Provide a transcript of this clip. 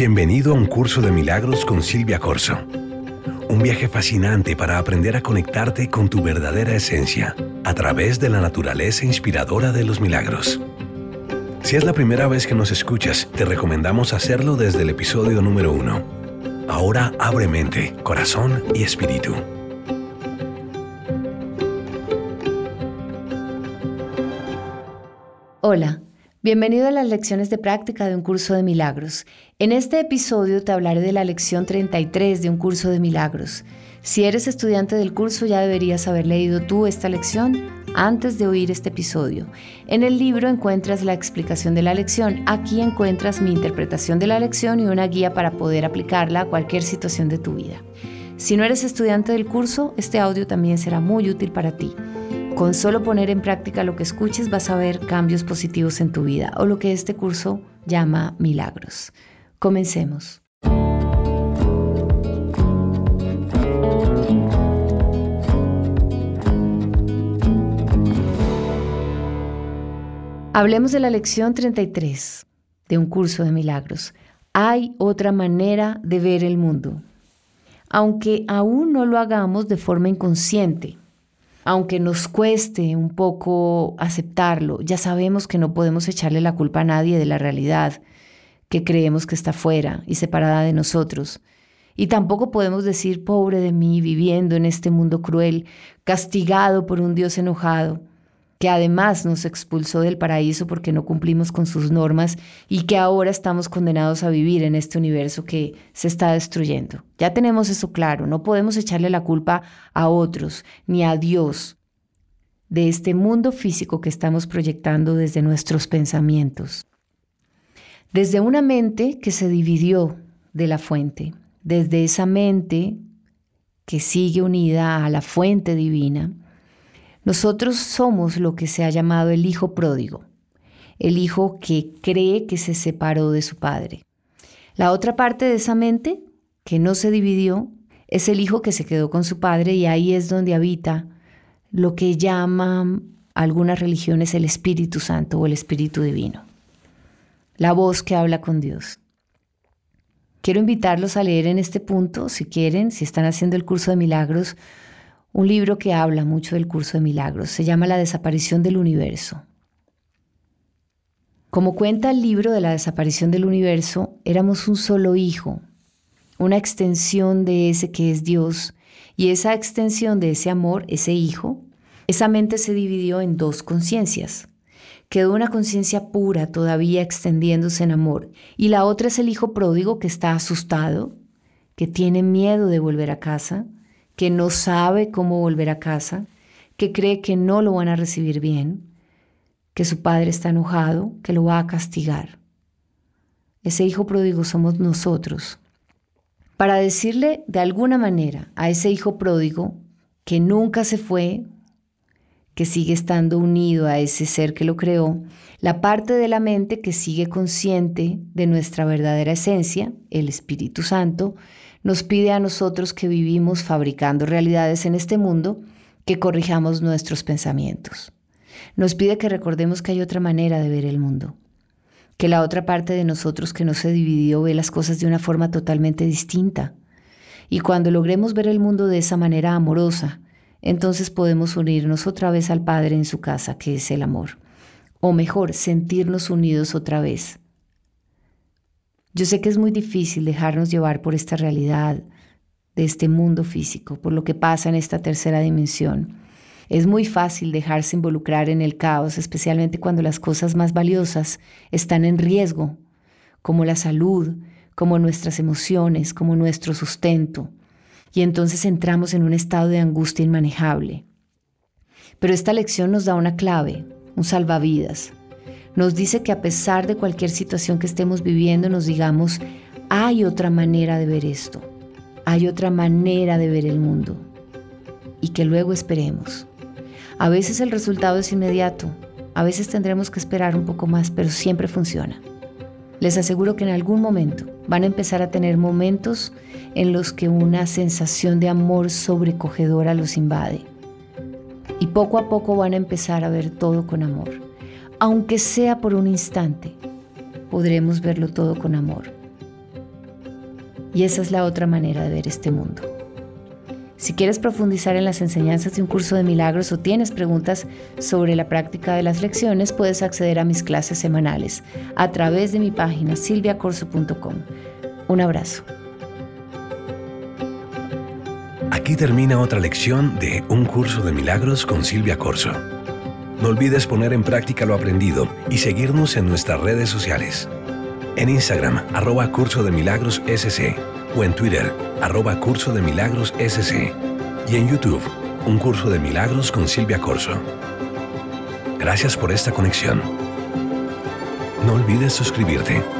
Bienvenido a un curso de milagros con Silvia Corso. Un viaje fascinante para aprender a conectarte con tu verdadera esencia a través de la naturaleza inspiradora de los milagros. Si es la primera vez que nos escuchas, te recomendamos hacerlo desde el episodio número uno. Ahora abre mente, corazón y espíritu. Hola, bienvenido a las lecciones de práctica de un curso de milagros. En este episodio te hablaré de la lección 33 de un curso de milagros. Si eres estudiante del curso ya deberías haber leído tú esta lección antes de oír este episodio. En el libro encuentras la explicación de la lección. Aquí encuentras mi interpretación de la lección y una guía para poder aplicarla a cualquier situación de tu vida. Si no eres estudiante del curso, este audio también será muy útil para ti. Con solo poner en práctica lo que escuches vas a ver cambios positivos en tu vida o lo que este curso llama milagros. Comencemos. Hablemos de la lección 33 de un curso de milagros. Hay otra manera de ver el mundo. Aunque aún no lo hagamos de forma inconsciente, aunque nos cueste un poco aceptarlo, ya sabemos que no podemos echarle la culpa a nadie de la realidad que creemos que está fuera y separada de nosotros. Y tampoco podemos decir, pobre de mí, viviendo en este mundo cruel, castigado por un Dios enojado que además nos expulsó del paraíso porque no cumplimos con sus normas y que ahora estamos condenados a vivir en este universo que se está destruyendo. Ya tenemos eso claro, no podemos echarle la culpa a otros ni a Dios de este mundo físico que estamos proyectando desde nuestros pensamientos. Desde una mente que se dividió de la fuente, desde esa mente que sigue unida a la fuente divina, nosotros somos lo que se ha llamado el hijo pródigo, el hijo que cree que se separó de su padre. La otra parte de esa mente, que no se dividió, es el hijo que se quedó con su padre y ahí es donde habita lo que llaman algunas religiones el Espíritu Santo o el Espíritu Divino, la voz que habla con Dios. Quiero invitarlos a leer en este punto, si quieren, si están haciendo el curso de milagros, un libro que habla mucho del curso de milagros. Se llama La desaparición del universo. Como cuenta el libro de la desaparición del universo, éramos un solo hijo, una extensión de ese que es Dios, y esa extensión de ese amor, ese hijo, esa mente se dividió en dos conciencias. Quedó una conciencia pura todavía extendiéndose en amor, y la otra es el hijo pródigo que está asustado, que tiene miedo de volver a casa, que no sabe cómo volver a casa, que cree que no lo van a recibir bien, que su padre está enojado, que lo va a castigar. Ese hijo pródigo somos nosotros. Para decirle de alguna manera a ese hijo pródigo que nunca se fue, que sigue estando unido a ese ser que lo creó, la parte de la mente que sigue consciente de nuestra verdadera esencia, el Espíritu Santo, nos pide a nosotros que vivimos fabricando realidades en este mundo que corrijamos nuestros pensamientos. Nos pide que recordemos que hay otra manera de ver el mundo, que la otra parte de nosotros que no se dividió ve las cosas de una forma totalmente distinta. Y cuando logremos ver el mundo de esa manera amorosa, entonces podemos unirnos otra vez al Padre en su casa, que es el amor. o mejor, sentirnos unidos otra vez. Yo sé que es muy difícil dejarnos llevar por esta realidad de este mundo físico, por lo que pasa en esta tercera dimensión. Es muy fácil dejarse involucrar en el caos, especialmente cuando las cosas más valiosas están en riesgo, como la salud, como nuestras emociones, como nuestro sustento. Y entonces entramos en un estado de angustia inmanejable. Pero esta lección nos da una clave, un salvavidas. Nos dice que a pesar de cualquier situación que estemos viviendo, nos digamos, hay otra manera de ver esto, hay otra manera de ver el mundo. Y que luego esperemos. A veces el resultado es inmediato, a veces tendremos que esperar un poco más, pero siempre funciona. Les aseguro que en algún momento van a empezar a tener momentos en los que una sensación de amor sobrecogedora los invade. Y poco a poco van a empezar a ver todo con amor aunque sea por un instante, podremos verlo todo con amor. Y esa es la otra manera de ver este mundo. Si quieres profundizar en las enseñanzas de un curso de milagros o tienes preguntas sobre la práctica de las lecciones, puedes acceder a mis clases semanales a través de mi página silviacorso.com. Un abrazo. Aquí termina otra lección de Un curso de milagros con Silvia Corso. No olvides poner en práctica lo aprendido y seguirnos en nuestras redes sociales. En Instagram, arroba Curso de Milagros SC o en Twitter, arroba Curso de Milagros SC y en YouTube, un curso de milagros con Silvia Corso. Gracias por esta conexión. No olvides suscribirte.